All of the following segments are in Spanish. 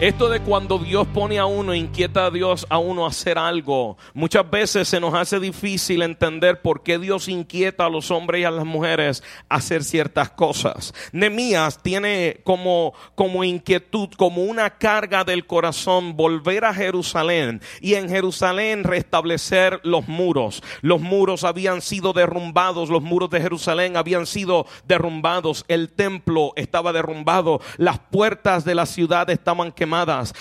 Esto de cuando Dios pone a uno, inquieta a Dios a uno a hacer algo, muchas veces se nos hace difícil entender por qué Dios inquieta a los hombres y a las mujeres a hacer ciertas cosas. Nemías tiene como, como inquietud, como una carga del corazón volver a Jerusalén y en Jerusalén restablecer los muros. Los muros habían sido derrumbados, los muros de Jerusalén habían sido derrumbados, el templo estaba derrumbado, las puertas de la ciudad estaban quemadas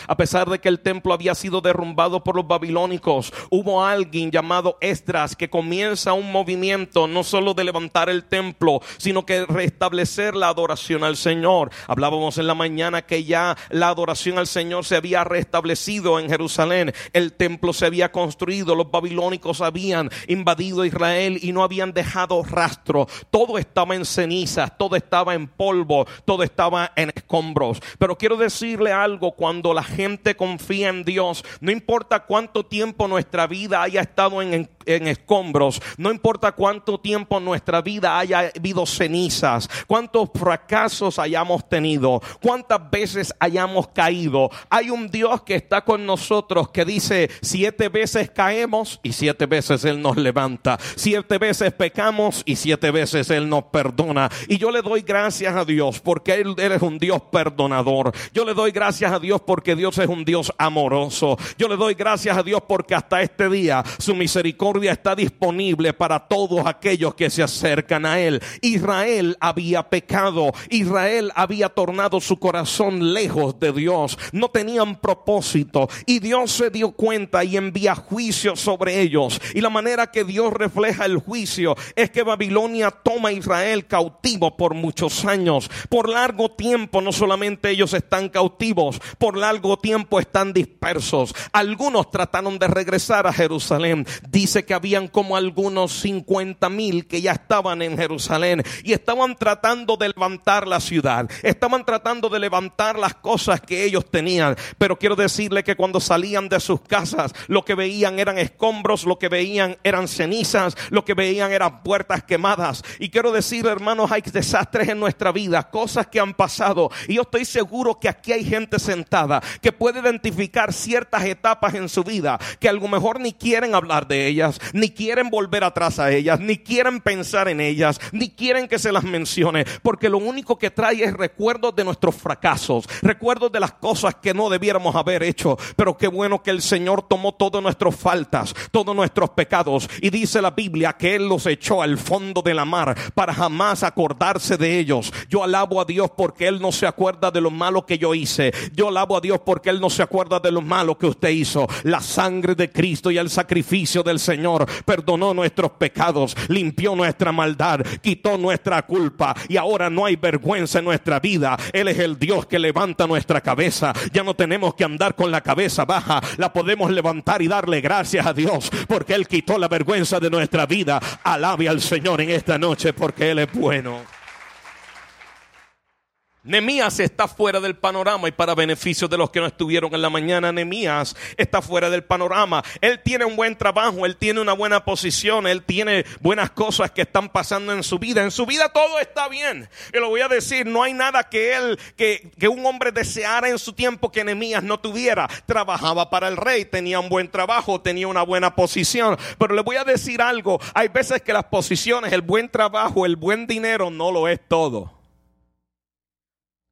a pesar de que el templo había sido derrumbado por los babilónicos, hubo alguien llamado Esdras que comienza un movimiento no solo de levantar el templo, sino que restablecer la adoración al Señor. Hablábamos en la mañana que ya la adoración al Señor se había restablecido en Jerusalén, el templo se había construido, los babilónicos habían invadido Israel y no habían dejado rastro. Todo estaba en cenizas, todo estaba en polvo, todo estaba en escombros. Pero quiero decirle algo, cuando la gente confía en Dios, no importa cuánto tiempo nuestra vida haya estado en, escombros, no importa cuánto tiempo nuestra vida haya habido cenizas, cuántos fracasos hayamos tenido, cuántas veces hayamos caído, hay un Dios que está con nosotros que dice siete veces caemos y siete veces Él nos levanta, siete veces pecamos y siete veces Él nos perdona. Y yo le doy gracias a Dios porque él es un Dios perdonador. Yo le doy gracias a Dios porque Dios es un Dios amoroso. Yo le doy gracias a Dios porque hasta este día su misericordia está disponible para todos aquellos que se acercan a Él. Israel había pecado. Israel había tornado su corazón lejos de Dios. No tenían propósito. Y Dios se dio cuenta y envía juicio sobre ellos. Y la manera que Dios refleja el juicio es que Babilonia toma a Israel cautivo por muchos años. Por largo tiempo no solamente ellos están cautivos, por largo tiempo están dispersos. Algunos trataron de regresar a Jerusalén. Dice que habían como algunos 50 mil que ya estaban en Jerusalén y estaban tratando de levantar la ciudad. Estaban tratando de levantar las cosas que ellos tenían. Pero quiero decirle que cuando salían de sus casas, lo que veían eran escombros, lo que veían eran cenizas, lo que veían eran puertas quemadas. Y quiero decir, hermanos, hay desastres en nuestra vida, cosas que han pasado. Y yo estoy seguro que aquí hay gente sentada que puede identificar ciertas etapas en su vida que a lo mejor ni quieren hablar de ellas, ni quieren volver atrás a ellas, ni quieren pensar en ellas, ni quieren que se las mencione, porque lo único que trae es recuerdos de nuestros fracasos, recuerdos de las cosas que no debiéramos haber hecho, pero qué bueno que el Señor tomó todas nuestras faltas, todos nuestros pecados y dice la Biblia que Él los echó al fondo de la mar para jamás acordarse de ellos. Yo alabo a Dios porque Él no se acuerda de lo malo que yo hice. Yo alabo a Dios porque Él no se acuerda de lo malo que usted hizo. La sangre de Cristo y el sacrificio del Señor perdonó nuestros pecados, limpió nuestra maldad, quitó nuestra culpa y ahora no hay vergüenza en nuestra vida. Él es el Dios que levanta nuestra cabeza. Ya no tenemos que andar con la cabeza baja, la podemos levantar y darle gracias a Dios porque Él quitó la vergüenza de nuestra vida. Alabe al Señor en esta noche porque Él es bueno. Nemías está fuera del panorama y para beneficio de los que no estuvieron en la mañana, Nemías está fuera del panorama. Él tiene un buen trabajo, él tiene una buena posición, él tiene buenas cosas que están pasando en su vida. En su vida todo está bien. Y lo voy a decir, no hay nada que él, que, que un hombre deseara en su tiempo que Nemías no tuviera. Trabajaba para el rey, tenía un buen trabajo, tenía una buena posición. Pero le voy a decir algo, hay veces que las posiciones, el buen trabajo, el buen dinero no lo es todo.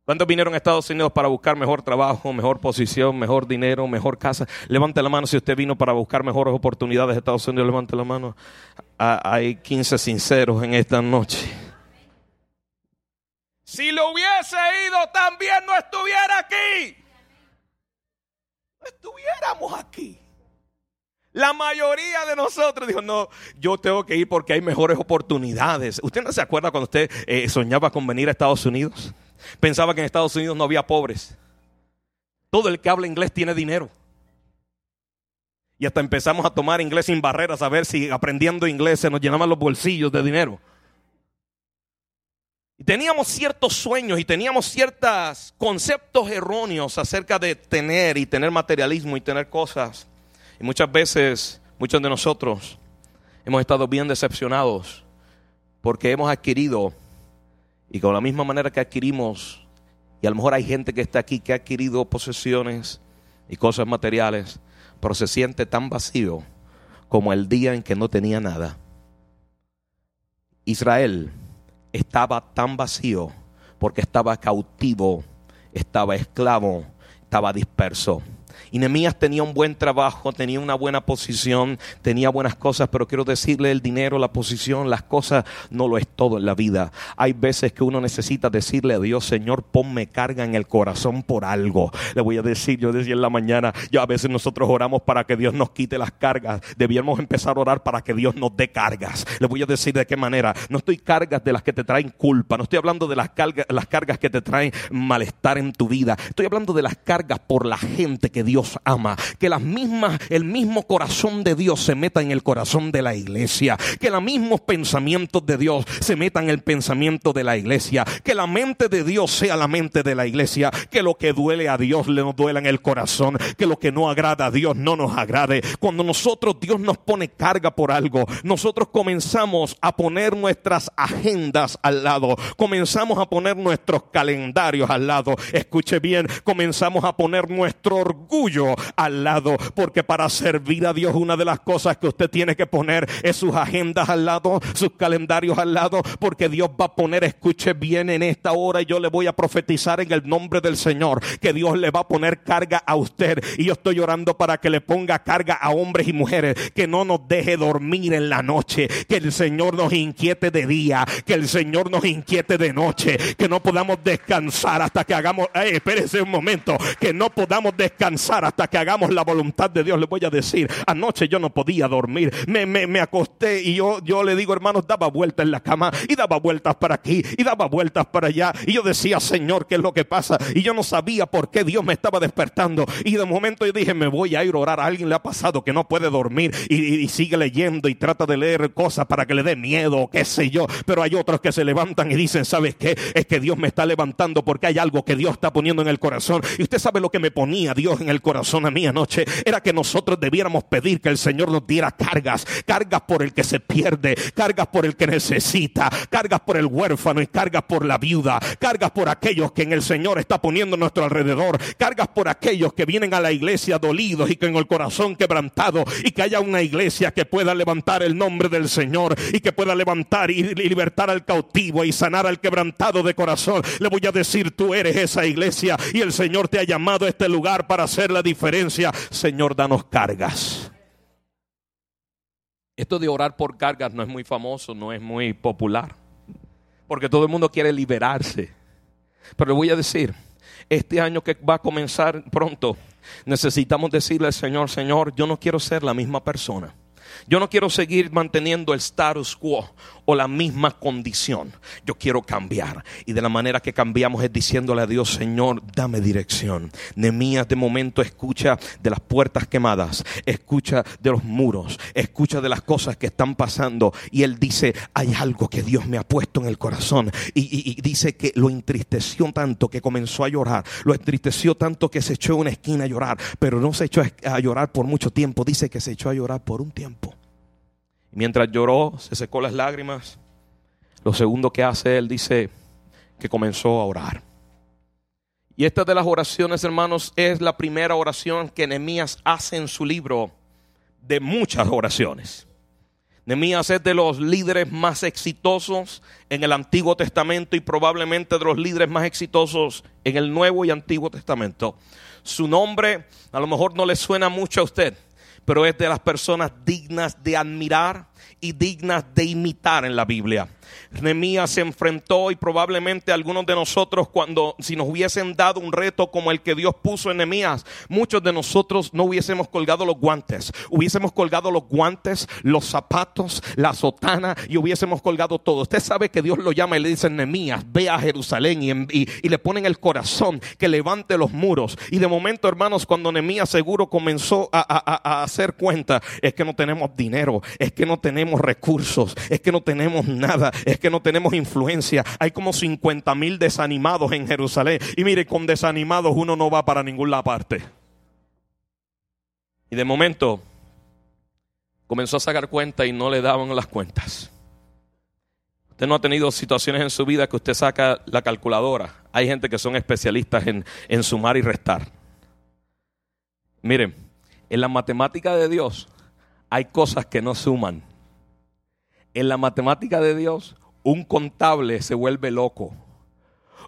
¿Cuántos vinieron a Estados Unidos para buscar mejor trabajo, mejor posición, mejor dinero, mejor casa? Levante la mano si usted vino para buscar mejores oportunidades de Estados Unidos. Levante la mano. Ah, hay 15 sinceros en esta noche. Si lo hubiese ido, también no estuviera aquí. No estuviéramos aquí. La mayoría de nosotros dijo, no, yo tengo que ir porque hay mejores oportunidades. ¿Usted no se acuerda cuando usted eh, soñaba con venir a Estados Unidos? Pensaba que en Estados Unidos no había pobres. Todo el que habla inglés tiene dinero. Y hasta empezamos a tomar inglés sin barreras, a ver si aprendiendo inglés se nos llenaban los bolsillos de dinero. Y teníamos ciertos sueños y teníamos ciertos conceptos erróneos acerca de tener y tener materialismo y tener cosas. Y muchas veces, muchos de nosotros hemos estado bien decepcionados porque hemos adquirido y con la misma manera que adquirimos Y a lo mejor hay gente que está aquí que ha adquirido posesiones y cosas materiales, pero se siente tan vacío como el día en que no tenía nada. Israel estaba tan vacío porque estaba cautivo, estaba esclavo, estaba disperso. Y Nehemías tenía un buen trabajo, tenía una buena posición, tenía buenas cosas, pero quiero decirle, el dinero, la posición, las cosas no lo es todo en la vida. Hay veces que uno necesita decirle a Dios, Señor, ponme carga en el corazón por algo. Le voy a decir, yo decía en la mañana, yo a veces nosotros oramos para que Dios nos quite las cargas. Debíamos empezar a orar para que Dios nos dé cargas. Le voy a decir de qué manera. No estoy cargas de las que te traen culpa, no estoy hablando de las cargas, las cargas que te traen malestar en tu vida. Estoy hablando de las cargas por la gente que Dios ama. Que las mismas, el mismo corazón de Dios se meta en el corazón de la iglesia. Que los mismos pensamientos de Dios se metan en el pensamiento de la iglesia. Que la mente de Dios sea la mente de la iglesia. Que lo que duele a Dios le duela en el corazón. Que lo que no agrada a Dios no nos agrade. Cuando nosotros Dios nos pone carga por algo, nosotros comenzamos a poner nuestras agendas al lado. Comenzamos a poner nuestros calendarios al lado. Escuche bien, comenzamos a poner nuestro orgullo al lado, porque para servir a Dios una de las cosas que usted tiene que poner es sus agendas al lado, sus calendarios al lado, porque Dios va a poner, escuche bien en esta hora, y yo le voy a profetizar en el nombre del Señor, que Dios le va a poner carga a usted, y yo estoy orando para que le ponga carga a hombres y mujeres, que no nos deje dormir en la noche, que el Señor nos inquiete de día, que el Señor nos inquiete de noche, que no podamos descansar hasta que hagamos, eh, espérese un momento, que no podamos descansar hasta que hagamos la voluntad de Dios. Le voy a decir, anoche yo no podía dormir, me, me, me acosté y yo, yo le digo, hermanos, daba vueltas en la cama y daba vueltas para aquí y daba vueltas para allá. Y yo decía, Señor, ¿qué es lo que pasa? Y yo no sabía por qué Dios me estaba despertando. Y de momento yo dije, me voy a ir a orar. A alguien le ha pasado que no puede dormir y, sigue leyendo y trata de leer cosas para que le dé miedo, qué sé yo. Pero hay otros que se levantan y dicen, ¿sabes qué? Es que Dios me está levantando porque hay algo que Dios está poniendo en el corazón. Y usted sabe lo que me ponía Dios en el corazón corazón a mí anoche era que nosotros debiéramos pedir que el Señor nos diera cargas, cargas por el que se pierde, cargas por el que necesita, cargas por el huérfano y cargas por la viuda, cargas por aquellos que en el Señor está poniendo a nuestro alrededor, cargas por aquellos que vienen a la iglesia dolidos y con el corazón quebrantado y que haya una iglesia que pueda levantar el nombre del Señor y que pueda levantar y libertar al cautivo y sanar al quebrantado de corazón. Le voy a decir, tú eres esa iglesia y el Señor te ha llamado a este lugar para hacer la diferencia. Señor, danos cargas. Esto de orar por cargas no es muy famoso, no es muy popular, porque todo el mundo quiere liberarse. Pero le voy a decir, este año que va a comenzar pronto, necesitamos decirle al Señor, Señor, yo no quiero ser la misma persona. Yo no quiero seguir manteniendo el status quo o la misma condición. Yo quiero cambiar. Y de la manera que cambiamos es diciéndole a Dios, Señor, dame dirección. Nemías de momento escucha de las puertas quemadas, escucha de los muros, escucha de las cosas que están pasando. Y él dice, hay algo que Dios me ha puesto en el corazón. Y, dice que lo entristeció tanto que comenzó a llorar. Lo entristeció tanto que se echó en una esquina a llorar. Pero no se echó a llorar por mucho tiempo. Dice que se echó a llorar por un tiempo. Mientras lloró, se secó las lágrimas. Lo segundo que hace él dice que comenzó a orar. Y esta de las oraciones, hermanos, es la primera oración que Nehemías hace en su libro de muchas oraciones. Nehemías es de los líderes más exitosos en el Antiguo Testamento y probablemente de los líderes más exitosos en el Nuevo y Antiguo Testamento. Su nombre a lo mejor no le suena mucho a usted, pero es de las personas dignas de admirar y dignas de imitar en la Biblia. Nehemías se enfrentó y probablemente algunos de nosotros cuando si nos hubiesen dado un reto como el que Dios puso en Nehemías, muchos de nosotros no hubiésemos colgado los guantes, hubiésemos colgado los guantes, los zapatos, la sotana y hubiésemos colgado todo. Usted sabe que Dios lo llama y le dice Nehemías, ve a Jerusalén y, le ponen el corazón que levante los muros. Y de momento, hermanos, cuando Nehemías seguro comenzó a, a hacer cuenta, es que no tenemos dinero, es que no tenemos recursos, es que no tenemos nada, es que no tenemos influencia. Hay como 50 mil desanimados en Jerusalén. Y mire, con desanimados uno no va para ninguna parte. Y de momento comenzó a sacar cuenta y no le daban las cuentas. Usted no ha tenido situaciones en su vida que usted saca la calculadora. Hay gente que son especialistas en, en sumar y restar. Miren, en la matemática de Dios hay cosas que no suman. En la matemática de Dios, un contable se vuelve loco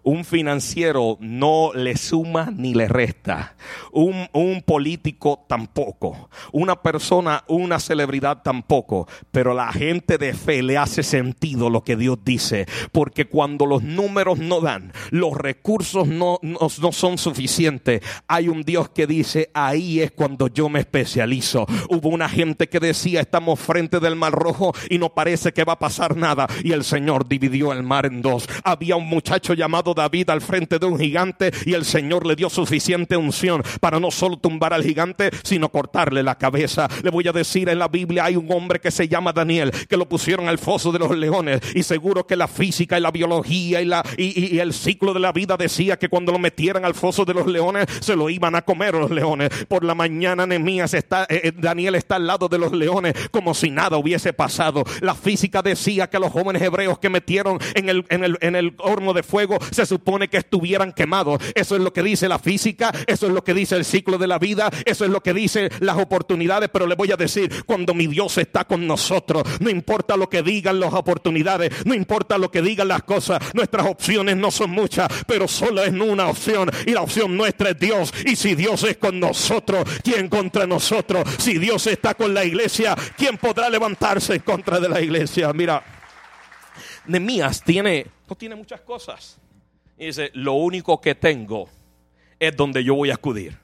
un financiero no le suma ni le resta. Un, un, político tampoco. Una persona, una celebridad tampoco. Pero la gente de fe le hace sentido lo que Dios dice. Porque cuando los números no dan, los recursos no, no, no son suficientes, hay un Dios que dice, ahí es cuando yo me especializo. Hubo una gente que decía, estamos frente del mar rojo y no parece que va a pasar nada. Y el Señor dividió el mar en dos. Había un muchacho llamado David al frente de un gigante y el Señor le dio suficiente unción para no solo tumbar al gigante, sino cortarle la cabeza. Le voy a decir, en la Biblia hay un hombre que se llama Daniel, que lo pusieron al foso de los leones y seguro que la física y la biología y, la, y, el ciclo de la vida decía que cuando lo metieran al foso de los leones se lo iban a comer los leones. Por la mañana Nemías está, eh, eh, Daniel está al lado de los leones como si nada hubiese pasado. La física decía que los jóvenes hebreos que metieron en el, en el, en el horno de fuego se supone que estuvieran quemados. Eso es lo que dice la física, eso es lo que dice el ciclo de la vida, eso es lo que dice las oportunidades, pero le voy a decir, cuando mi Dios está con nosotros, no importa lo que digan las oportunidades, no importa lo que digan las cosas, nuestras opciones no son muchas, pero solo es una opción y la opción nuestra es Dios. Y si Dios es con nosotros, ¿quién contra nosotros? Si Dios está con la iglesia, ¿quién podrá levantarse en contra de la iglesia? Mira, Nemías tiene, no tiene muchas cosas. Y dice, lo único que tengo es donde yo voy a acudir.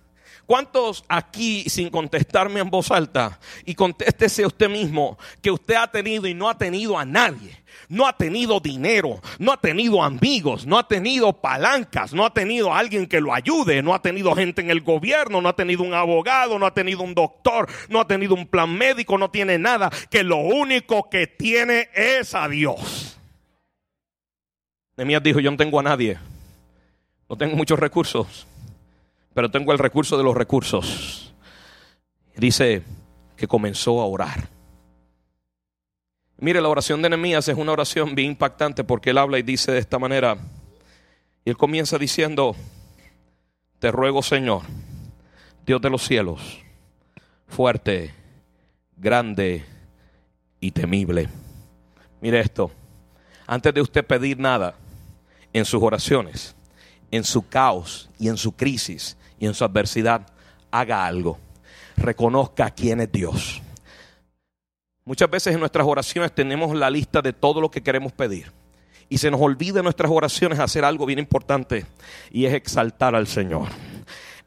¿Cuántos aquí, sin contestarme en voz alta, y contéstese usted mismo, que usted ha tenido y no ha tenido a nadie? No ha tenido dinero, no ha tenido amigos, no ha tenido palancas, no ha tenido alguien que lo ayude, no ha tenido gente en el gobierno, no ha tenido un abogado, no ha tenido un doctor, no ha tenido un plan médico, no tiene nada, que lo único que tiene es a Dios. Nemías dijo, yo no tengo a nadie, no tengo muchos recursos, pero tengo el recurso de los recursos. Dice que comenzó a orar. Mire, la oración de Nehemías es una oración bien impactante porque él habla y dice de esta manera. Y él comienza diciendo, te ruego Señor, Dios de los cielos, fuerte, grande y temible. Mire esto, antes de usted pedir nada en sus oraciones, en su caos y en su crisis y en su adversidad, haga algo. Reconozca quién es Dios. Muchas veces en nuestras oraciones tenemos la lista de todo lo que queremos pedir. Y se nos olvida en nuestras oraciones hacer algo bien importante y es exaltar al Señor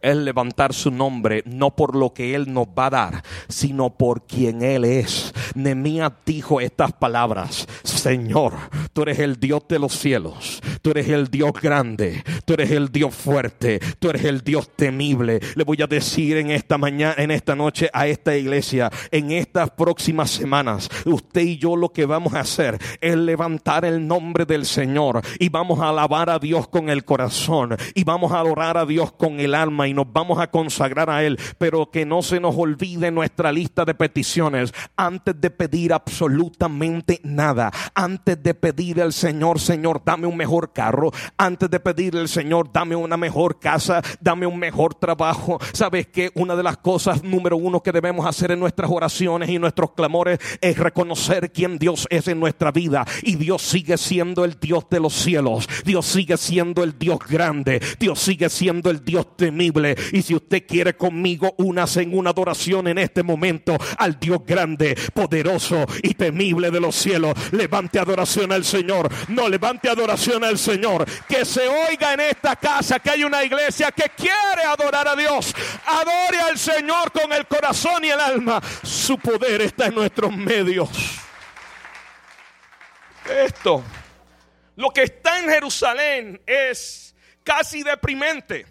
es levantar su nombre, no por lo que Él nos va a dar, sino por quien Él es. Nemías dijo estas palabras, Señor, tú eres el Dios de los cielos, tú eres el Dios grande, tú eres el Dios fuerte, tú eres el Dios temible. Le voy a decir en esta mañana, en esta noche a esta iglesia, en estas próximas semanas, usted y yo lo que vamos a hacer es levantar el nombre del Señor y vamos a alabar a Dios con el corazón y vamos a adorar a Dios con el alma y nos vamos a consagrar a Él, pero que no se nos olvide nuestra lista de peticiones antes de pedir absolutamente nada, antes de pedir al Señor, Señor, dame un mejor carro, antes de pedirle al Señor, dame una mejor casa, dame un mejor trabajo. Sabes que una de las cosas número uno que debemos hacer en nuestras oraciones y nuestros clamores es reconocer quién Dios es en nuestra vida y Dios sigue siendo el Dios de los cielos, Dios sigue siendo el Dios grande, Dios sigue siendo el Dios temible y si usted quiere conmigo, unas en una adoración en este momento al Dios grande, poderoso y temible de los cielos. Levante adoración al Señor. No levante adoración al. Que se oiga en esta casa que hay una iglesia que quiere adorar a Dios. Adore al Señor con el corazón y el alma. Su poder está en nuestros medios. Esto, lo que está en Jerusalén es casi deprimente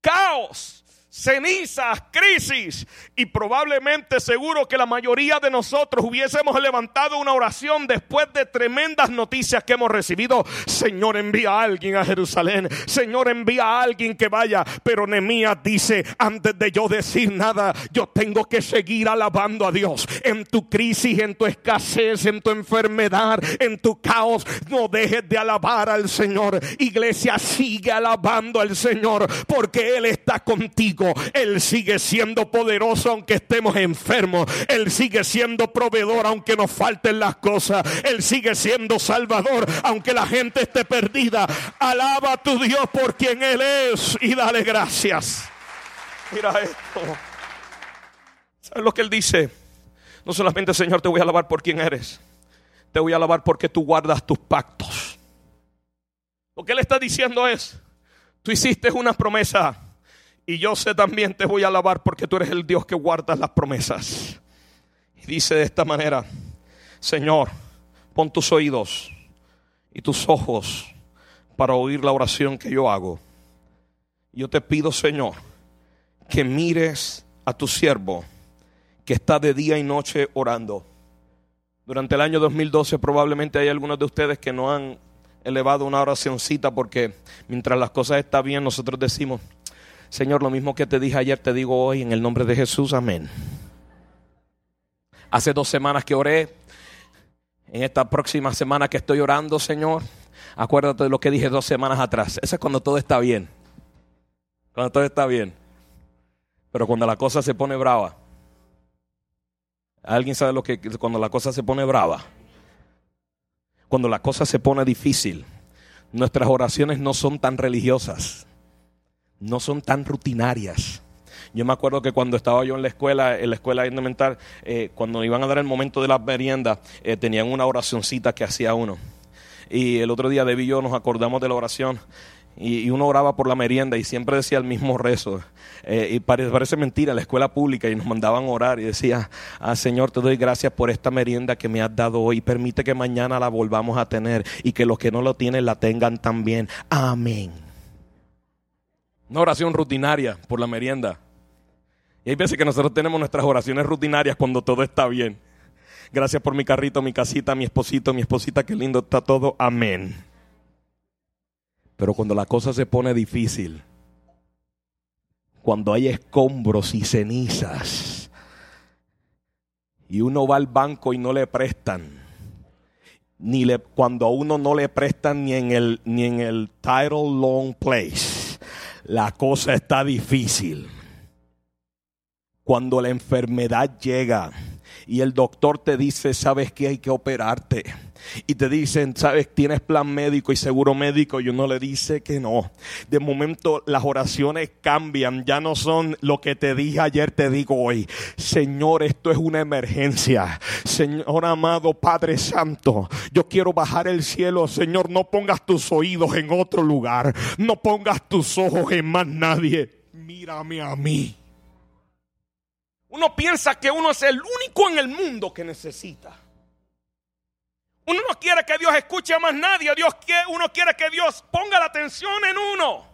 caos, cenizas, crisis. Y probablemente seguro que la mayoría de nosotros hubiésemos levantado una oración después de tremendas noticias que hemos recibido. Señor, envía a alguien a Jerusalén. Señor, envía a alguien que vaya. Pero Nehemías dice, antes de yo decir nada, yo tengo que seguir alabando a Dios. En tu crisis, en tu escasez, en tu enfermedad, en tu caos, no dejes de alabar al Señor. Iglesia, sigue alabando al Señor porque Él está contigo. Él sigue siendo poderoso aunque estemos enfermos. Él sigue siendo proveedor aunque nos falten las cosas. Él sigue siendo salvador aunque la gente esté perdida. Alaba a tu Dios por quien Él es y dale gracias. Mira esto. ¿Sabes lo que Él dice? No solamente, Señor, te voy a alabar por quien eres. Te voy a alabar porque tú guardas tus pactos. Lo que Él está diciendo es, tú hiciste una promesa y yo sé también te voy a alabar porque tú eres el Dios que guarda las promesas. Y dice de esta manera, Señor, pon tus oídos y tus ojos para oír la oración que yo hago. Yo te pido, Señor, que mires a tu siervo que está de día y noche orando. Durante el año 2012 probablemente hay algunos de ustedes que no han elevado una oracioncita porque mientras las cosas están bien nosotros decimos, Señor, lo mismo que te dije ayer, te digo hoy en el nombre de Jesús, amén. Hace dos semanas que oré, en esta próxima semana que estoy orando, Señor, acuérdate de lo que dije dos semanas atrás. Eso es cuando todo está bien. Cuando todo está bien. Pero cuando la cosa se pone brava. ¿Alguien sabe lo que cuando la cosa se pone brava? Cuando la cosa se pone difícil, nuestras oraciones no son tan religiosas no son tan rutinarias. Yo me acuerdo que cuando estaba yo en la escuela, en la escuela elemental, eh, cuando iban a dar el momento de la merienda, eh, tenían una oracioncita que hacía uno. Y el otro día Debbie y yo nos acordamos de la oración. Y, uno oraba por la merienda y siempre decía el mismo rezo. Eh, y parece, parece, mentira, la escuela pública y nos mandaban orar y decía, ah, Señor, te doy gracias por esta merienda que me has dado hoy. Permite que mañana la volvamos a tener y que los que no lo tienen la tengan también. Amén. Una oración rutinaria por la merienda. Y hay veces que nosotros tenemos nuestras oraciones rutinarias cuando todo está bien. Gracias por mi carrito, mi casita, mi esposito, mi esposita, qué lindo está todo. Amén. Pero cuando la cosa se pone difícil, cuando hay escombros y cenizas, y uno va al banco y no le prestan, ni le, cuando a uno no le prestan ni en el, ni en el title long place, la cosa está difícil. Cuando la enfermedad llega y el doctor te dice, sabes que hay que operarte y te dicen, sabes, tienes plan médico y seguro médico, y uno le dice que no. De momento las oraciones cambian, ya no son lo que te dije ayer, te digo hoy. Señor, esto es una emergencia. Señor amado Padre Santo, yo quiero bajar el cielo. Señor, no pongas tus oídos en otro lugar, no pongas tus ojos en más nadie. Mírame a mí. Uno piensa que uno es el único en el mundo que necesita. Uno no quiere que Dios escuche a más nadie. Dios quiere, uno quiere que Dios ponga la atención en uno.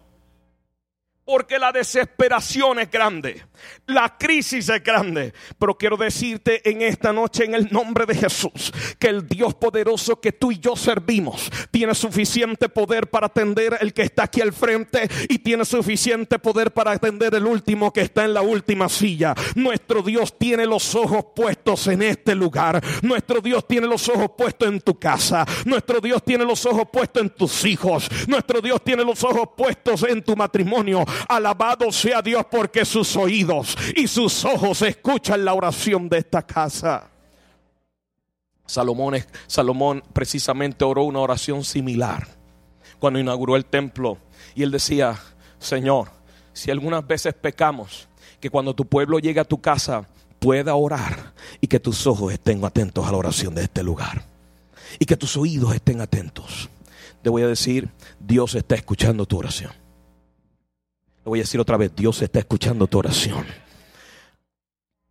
Porque la desesperación es grande, la crisis es grande. Pero quiero decirte en esta noche, en el nombre de Jesús, que el Dios poderoso que tú y yo servimos tiene suficiente poder para atender el que está aquí al frente y tiene suficiente poder para atender el último que está en la última silla. Nuestro Dios tiene los ojos puestos en este lugar. Nuestro Dios tiene los ojos puestos en tu casa. Nuestro Dios tiene los ojos puestos en tus hijos. Nuestro Dios tiene los ojos puestos en tu matrimonio. Alabado sea Dios porque sus oídos y sus ojos escuchan la oración de esta casa. Salomón, Salomón precisamente oró una oración similar cuando inauguró el templo y él decía, Señor, si algunas veces pecamos, que cuando tu pueblo llegue a tu casa pueda orar y que tus ojos estén atentos a la oración de este lugar y que tus oídos estén atentos. Te voy a decir, Dios está escuchando tu oración. Lo voy a decir otra vez, Dios está escuchando tu oración.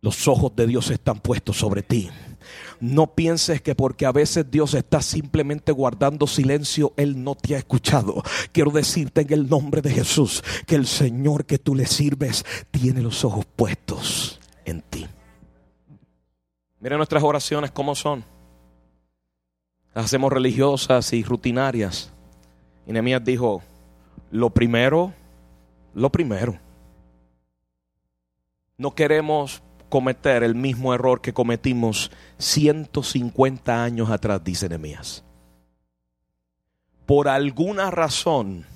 Los ojos de Dios están puestos sobre ti. No pienses que porque a veces Dios está simplemente guardando silencio, Él no te ha escuchado. Quiero decirte en el nombre de Jesús que el Señor que tú le sirves tiene los ojos puestos en ti. Miren nuestras oraciones cómo son. Las hacemos religiosas y rutinarias. Y Nehemías dijo, lo primero, lo primero. No queremos cometer el mismo error que cometimos 150 años atrás, dice Nehemías. Por alguna razón,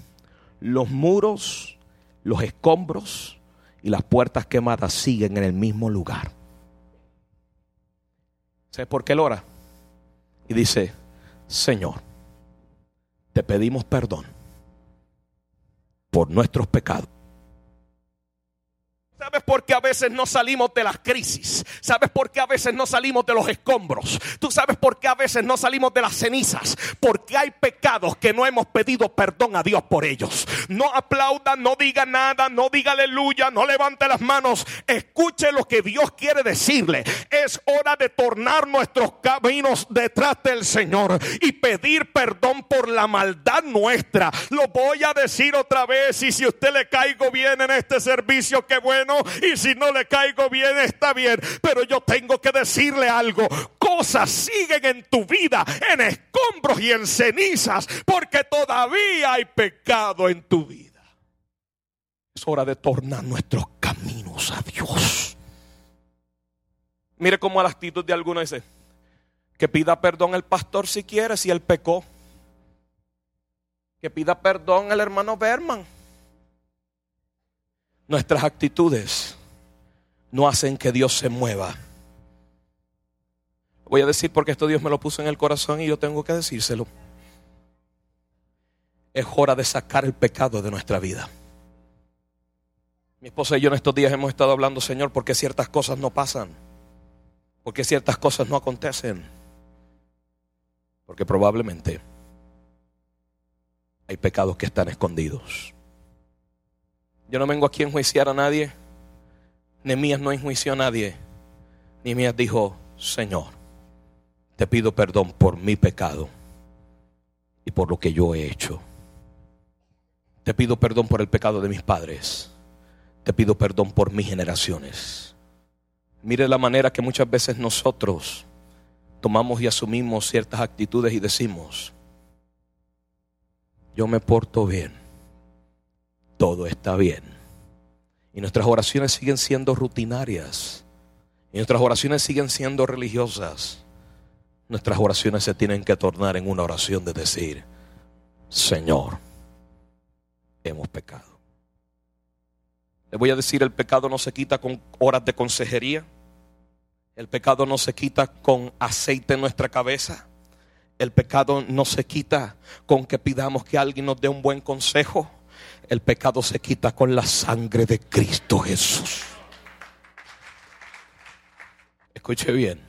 los muros, los escombros y las puertas quemadas siguen en el mismo lugar. ¿Sabes por qué él ora? Y dice, Señor, te pedimos perdón por nuestros pecados ¿Sabes por qué a veces no salimos de las crisis? ¿Sabes por qué a veces no salimos de los escombros? ¿Tú sabes por qué a veces no salimos de las cenizas? Porque hay pecados que no hemos pedido perdón a Dios por ellos. No aplauda, no diga nada, no diga aleluya, no levante las manos. Escuche lo que Dios quiere decirle. Es hora de tornar nuestros caminos detrás del Señor y pedir perdón por la maldad nuestra. Lo voy a decir otra vez y si usted le caigo bien en este servicio, qué bueno y si no le caigo bien está bien, pero yo tengo que decirle algo. Cosas siguen en tu vida en escombros y en cenizas porque todavía hay pecado en tu vida. Es hora de tornar nuestros caminos a Dios. Mire cómo la actitud de algunos dice que pida perdón el pastor si quiere, si él pecó. Que pida perdón el hermano Berman Nuestras actitudes no hacen que Dios se mueva. Voy a decir porque esto Dios me lo puso en el corazón y yo tengo que decírselo. Es hora de sacar el pecado de nuestra vida. Mi esposa y yo en estos días hemos estado hablando, Señor, porque ciertas cosas no pasan, porque ciertas cosas no acontecen, porque probablemente hay pecados que están escondidos. Yo no vengo aquí a enjuiciar a nadie. Nemías no enjuició a nadie. Nemías dijo, Señor, te pido perdón por mi pecado y por lo que yo he hecho. Te pido perdón por el pecado de mis padres. Te pido perdón por mis generaciones. Mire la manera que muchas veces nosotros tomamos y asumimos ciertas actitudes y decimos, yo me porto bien todo está bien. Y nuestras oraciones siguen siendo rutinarias. Y nuestras oraciones siguen siendo religiosas. Nuestras oraciones se tienen que tornar en una oración de decir, Señor, hemos pecado. Le voy a decir, el pecado no se quita con horas de consejería. El pecado no se quita con aceite en nuestra cabeza. El pecado no se quita con que pidamos que alguien nos dé un buen consejo el pecado se quita con la sangre de Cristo Jesús. Escuche bien.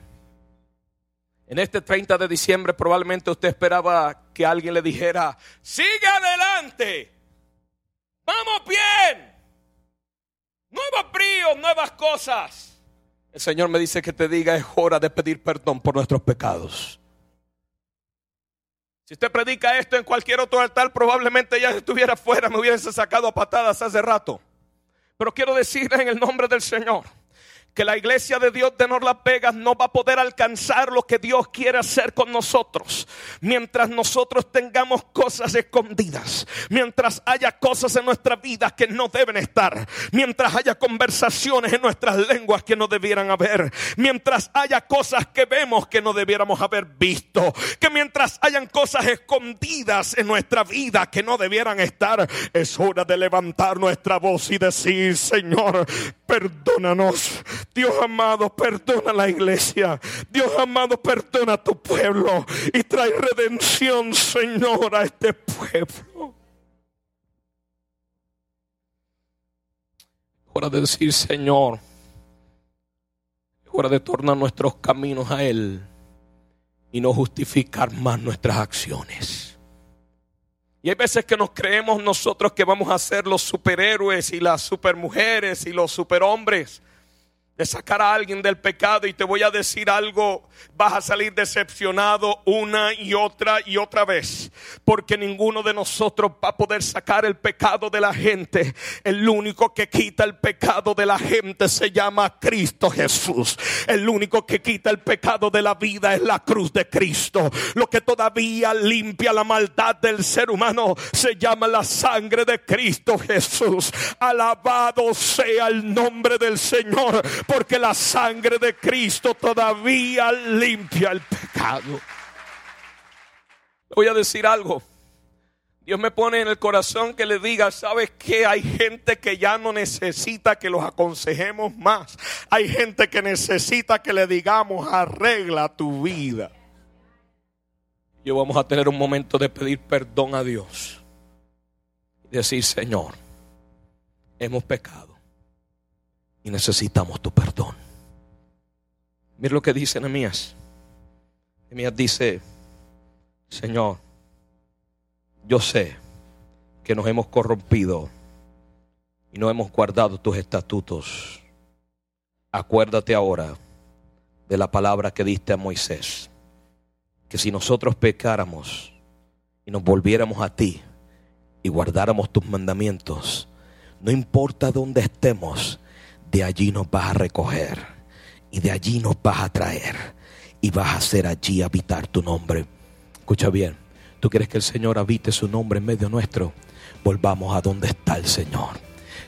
En este 30 de diciembre probablemente usted esperaba que alguien le dijera, sigue adelante, vamos bien, nuevos bríos, nuevas cosas. El Señor me dice que te diga, es hora de pedir perdón por nuestros pecados. Si usted predica esto en cualquier otro altar, probablemente ya estuviera fuera, me hubiese sacado a patadas hace rato. Pero quiero decirle en el nombre del Señor que la iglesia de Dios de Norlas Vegas no va a poder alcanzar lo que Dios quiere hacer con nosotros. Mientras nosotros tengamos cosas escondidas, mientras haya cosas en nuestra vida que no deben estar, mientras haya conversaciones en nuestras lenguas que no debieran haber, mientras haya cosas que vemos que no debiéramos haber visto, que mientras hayan cosas escondidas en nuestra vida que no debieran estar, es hora de levantar nuestra voz y decir, Señor, perdónanos Dios amado, perdona la iglesia. Dios amado, perdona a tu pueblo y trae redención, Señor, a este pueblo. Hora de decir, Señor, hora de tornar nuestros caminos a Él y no justificar más nuestras acciones. Y hay veces que nos creemos nosotros que vamos a ser los superhéroes y las supermujeres y los superhombres de sacar a alguien del pecado y te voy a decir algo, vas a salir decepcionado una y otra y otra vez, porque ninguno de nosotros va a poder sacar el pecado de la gente. El único que quita el pecado de la gente se llama Cristo Jesús. El único que quita el pecado de la vida es la cruz de Cristo. Lo que todavía limpia la maldad del ser humano se llama la sangre de Cristo Jesús. Alabado sea el nombre del Señor porque la sangre de Cristo todavía limpia el pecado. Voy a decir algo. Dios me pone en el corazón que le diga, ¿sabes qué? Hay gente que ya no necesita que los aconsejemos más. Hay gente que necesita que le digamos, arregla tu vida. Yo vamos a tener un momento de pedir perdón a Dios. Y decir, Señor, hemos pecado y necesitamos tu perdón. Mira lo que dice Nehemías. Nehemías dice, Señor, yo sé que nos hemos corrompido y no hemos guardado tus estatutos. Acuérdate ahora de la palabra que diste a Moisés, que si nosotros pecáramos y nos volviéramos a ti y guardáramos tus mandamientos, no importa dónde estemos, de allí nos vas a recoger y de allí nos vas a traer y vas a hacer allí habitar tu nombre. Escucha bien, tú quieres que el Señor habite su nombre en medio nuestro, volvamos a donde está el Señor.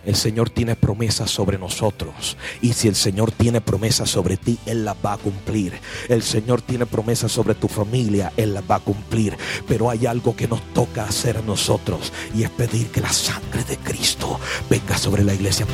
El Señor tiene promesas sobre nosotros. Y si el Señor tiene promesas sobre ti, Él las va a cumplir. El Señor tiene promesas sobre tu familia, Él las va a cumplir. Pero hay algo que nos toca hacer a nosotros y es pedir que la sangre de Cristo venga sobre la iglesia.